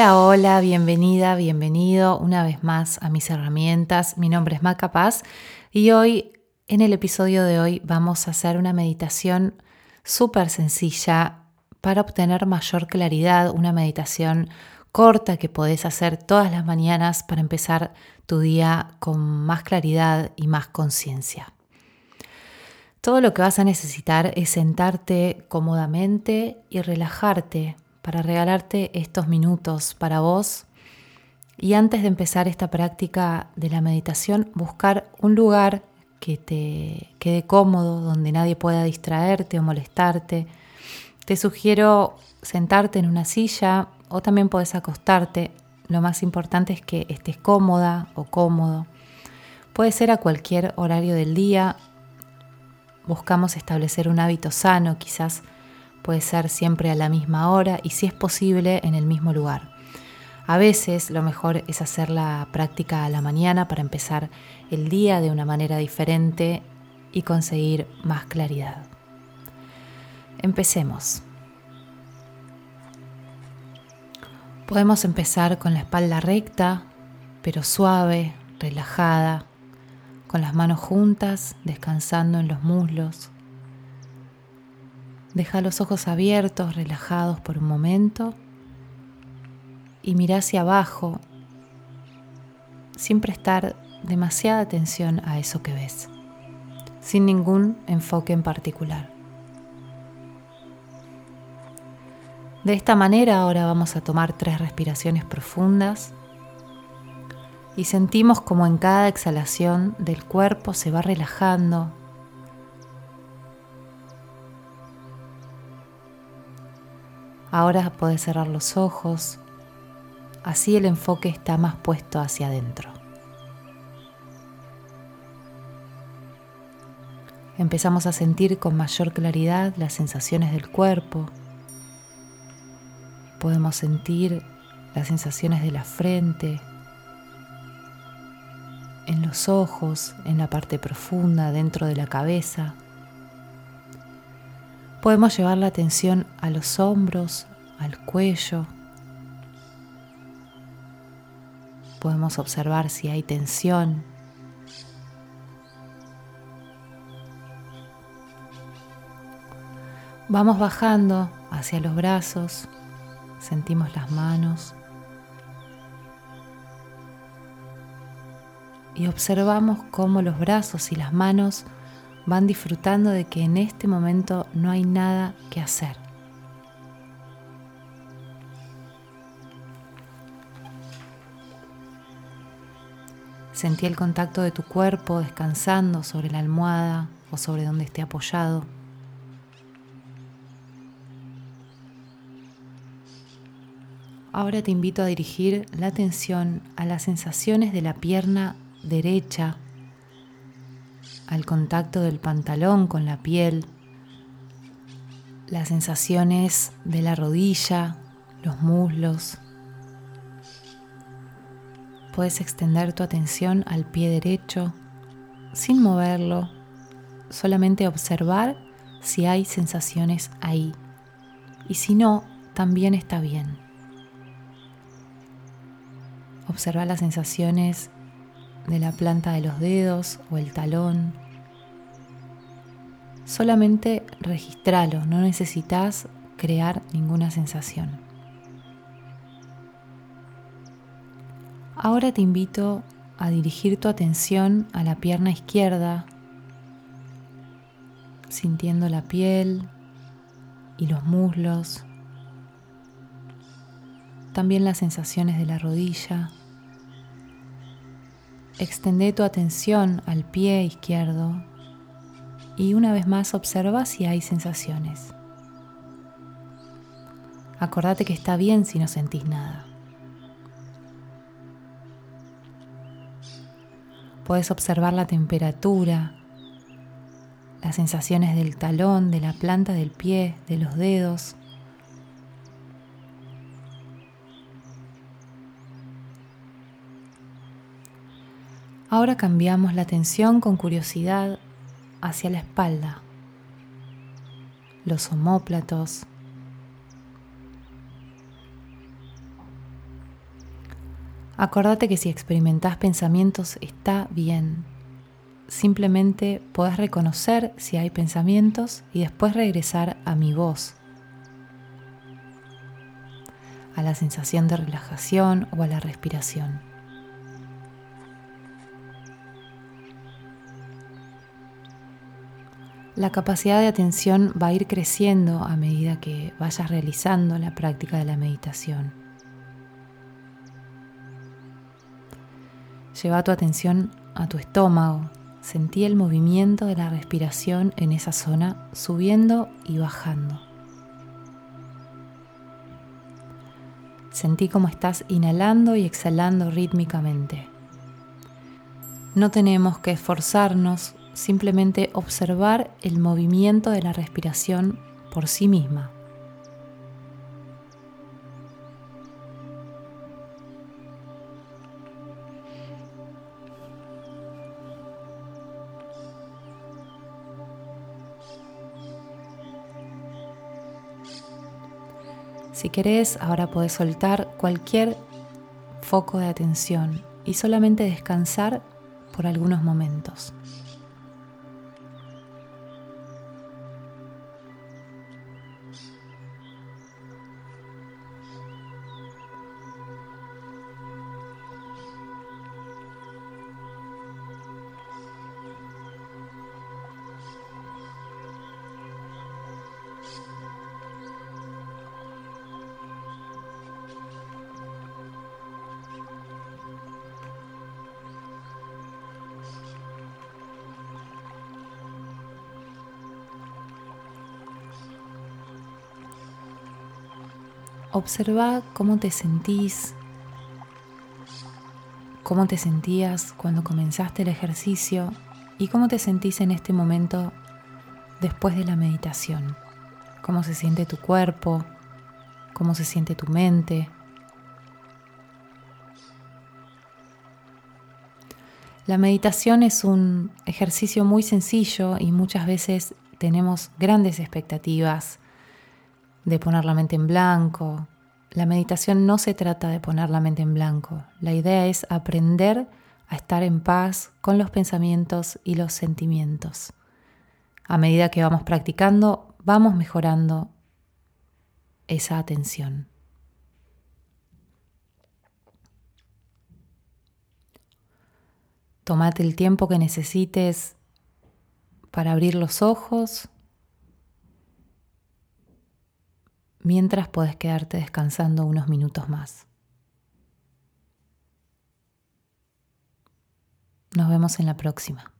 Hola, hola, bienvenida, bienvenido una vez más a mis herramientas. Mi nombre es Maca Paz y hoy, en el episodio de hoy, vamos a hacer una meditación súper sencilla para obtener mayor claridad, una meditación corta que podés hacer todas las mañanas para empezar tu día con más claridad y más conciencia. Todo lo que vas a necesitar es sentarte cómodamente y relajarte para regalarte estos minutos para vos. Y antes de empezar esta práctica de la meditación, buscar un lugar que te quede cómodo, donde nadie pueda distraerte o molestarte. Te sugiero sentarte en una silla o también puedes acostarte. Lo más importante es que estés cómoda o cómodo. Puede ser a cualquier horario del día. Buscamos establecer un hábito sano, quizás puede ser siempre a la misma hora y si es posible en el mismo lugar. A veces lo mejor es hacer la práctica a la mañana para empezar el día de una manera diferente y conseguir más claridad. Empecemos. Podemos empezar con la espalda recta, pero suave, relajada, con las manos juntas, descansando en los muslos Deja los ojos abiertos, relajados por un momento y mira hacia abajo sin prestar demasiada atención a eso que ves, sin ningún enfoque en particular. De esta manera ahora vamos a tomar tres respiraciones profundas y sentimos como en cada exhalación del cuerpo se va relajando, Ahora puedes cerrar los ojos, así el enfoque está más puesto hacia adentro. Empezamos a sentir con mayor claridad las sensaciones del cuerpo. Podemos sentir las sensaciones de la frente, en los ojos, en la parte profunda, dentro de la cabeza. Podemos llevar la atención a los hombros, al cuello. Podemos observar si hay tensión. Vamos bajando hacia los brazos, sentimos las manos y observamos cómo los brazos y las manos van disfrutando de que en este momento no hay nada que hacer. Sentí el contacto de tu cuerpo descansando sobre la almohada o sobre donde esté apoyado. Ahora te invito a dirigir la atención a las sensaciones de la pierna derecha al contacto del pantalón con la piel, las sensaciones de la rodilla, los muslos. Puedes extender tu atención al pie derecho sin moverlo, solamente observar si hay sensaciones ahí. Y si no, también está bien. Observa las sensaciones de la planta de los dedos o el talón. Solamente registralo, no necesitas crear ninguna sensación. Ahora te invito a dirigir tu atención a la pierna izquierda, sintiendo la piel y los muslos, también las sensaciones de la rodilla. Extende tu atención al pie izquierdo y una vez más observa si hay sensaciones. Acordate que está bien si no sentís nada. Puedes observar la temperatura, las sensaciones del talón, de la planta del pie, de los dedos. Ahora cambiamos la atención con curiosidad hacia la espalda, los homóplatos, Acordate que si experimentás pensamientos está bien. Simplemente podés reconocer si hay pensamientos y después regresar a mi voz, a la sensación de relajación o a la respiración. La capacidad de atención va a ir creciendo a medida que vayas realizando la práctica de la meditación. Lleva tu atención a tu estómago. Sentí el movimiento de la respiración en esa zona subiendo y bajando. Sentí cómo estás inhalando y exhalando rítmicamente. No tenemos que esforzarnos, simplemente observar el movimiento de la respiración por sí misma. Si querés, ahora podés soltar cualquier foco de atención y solamente descansar por algunos momentos. Observa cómo te sentís, cómo te sentías cuando comenzaste el ejercicio y cómo te sentís en este momento después de la meditación. Cómo se siente tu cuerpo, cómo se siente tu mente. La meditación es un ejercicio muy sencillo y muchas veces tenemos grandes expectativas de poner la mente en blanco. La meditación no se trata de poner la mente en blanco. La idea es aprender a estar en paz con los pensamientos y los sentimientos. A medida que vamos practicando, vamos mejorando esa atención. Tómate el tiempo que necesites para abrir los ojos mientras puedes quedarte descansando unos minutos más. Nos vemos en la próxima.